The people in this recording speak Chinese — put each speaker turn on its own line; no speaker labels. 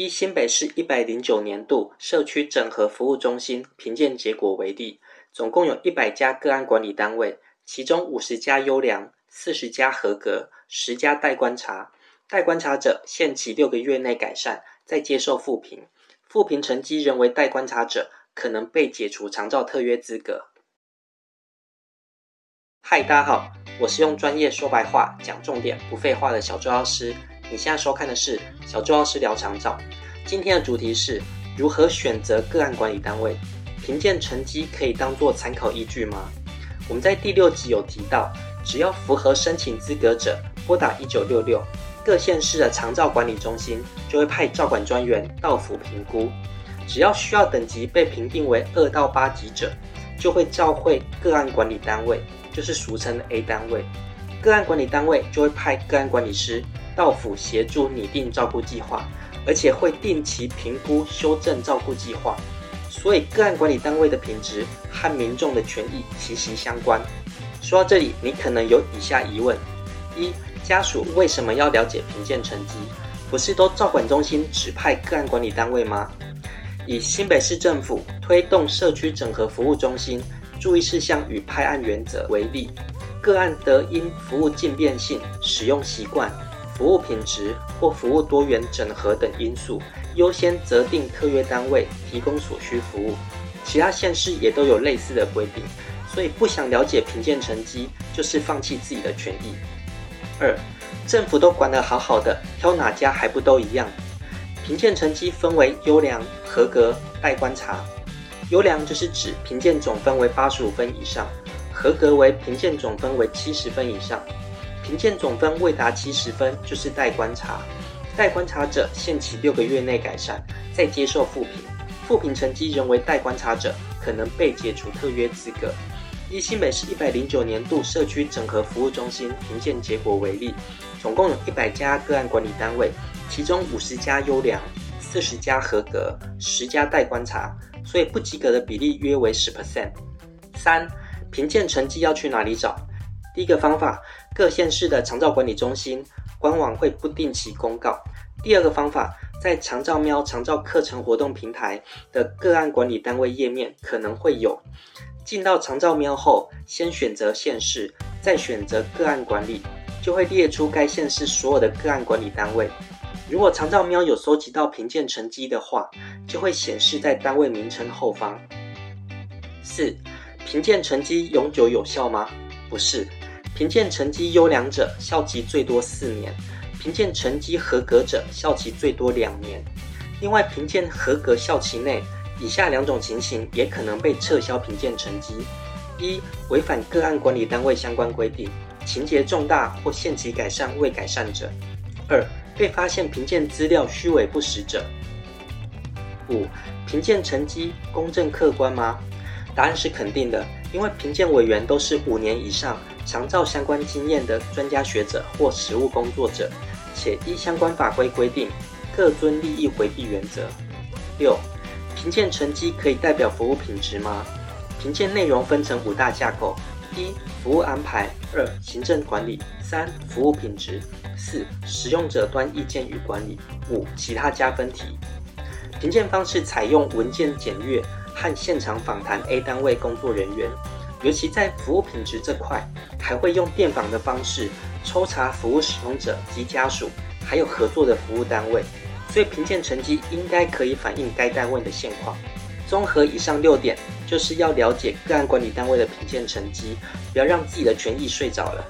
依新北市一百零九年度社区整合服务中心评鉴结果为例，总共有一百家个案管理单位，其中五十家优良，四十家合格，十家待观察。待观察者限期六个月内改善，再接受复评。复评成绩仍为待观察者，可能被解除长照特约资格。嗨，大家好，我是用专业说白话、讲重点、不废话的小周老师。你现在收看的是小周老师聊长照。今天的主题是如何选择个案管理单位，评鉴成绩可以当做参考依据吗？我们在第六集有提到，只要符合申请资格者，拨打一九六六。各县市的长照管理中心就会派照管专员到府评估，只要需要等级被评定为二到八级者，就会召会个案管理单位，就是俗称的 A 单位。个案管理单位就会派个案管理师到府协助拟定照顾计划，而且会定期评估修正照顾计划。所以个案管理单位的品质和民众的权益息息相关。说到这里，你可能有以下疑问：一。家属为什么要了解评鉴成绩？不是都照管中心指派个案管理单位吗？以新北市政府推动社区整合服务中心注意事项与派案原则为例，个案得因服务渐变性、使用习惯、服务品质或服务多元整合等因素，优先择定特约单位提供所需服务。其他县市也都有类似的规定，所以不想了解评鉴成绩，就是放弃自己的权益。二，政府都管得好好的，挑哪家还不都一样？评鉴成绩分为优良、合格、待观察。优良就是指评鉴总分为八十五分以上，合格为评鉴总分为七十分以上。评鉴总分未达七十分就是待观察。待观察者限期六个月内改善，再接受复评。复评成绩仍为待观察者，可能被解除特约资格。以新北市一百零九年度社区整合服务中心评鉴结果为例，总共有一百家个案管理单位，其中五十家优良，四十家合格，十家待观察，所以不及格的比例约为十 percent。三、评鉴成绩要去哪里找？第一个方法，各县市的长照管理中心官网会不定期公告。第二个方法，在长照喵长照课程活动平台的个案管理单位页面可能会有。进到长照喵后，先选择县市，再选择个案管理，就会列出该县市所有的个案管理单位。如果长照喵有收集到评鉴成绩的话，就会显示在单位名称后方。四、评鉴成绩永久有效吗？不是，评鉴成绩优良者效期最多四年，评鉴成绩合格者效期最多两年。另外，评鉴合格效期内。以下两种情形也可能被撤销评鉴成绩：一、违反个案管理单位相关规定，情节重大或限期改善未改善者；二、被发现评鉴资料虚伪不实者。五、评鉴成绩公正客观吗？答案是肯定的，因为评鉴委员都是五年以上、常照相关经验的专家学者或实务工作者，且依相关法规规定，各遵利益回避原则。六。评鉴成绩可以代表服务品质吗？评鉴内容分成五大架构：一、服务安排；二、行政管理；三、服务品质；四、使用者端意见与管理；五、其他加分题。评鉴方式采用文件检阅和现场访谈 A 单位工作人员，尤其在服务品质这块，还会用电访的方式抽查服务使用者及家属，还有合作的服务单位。所以评鉴成绩应该可以反映该单位的现况。综合以上六点，就是要了解个案管理单位的评鉴成绩，不要让自己的权益睡着了。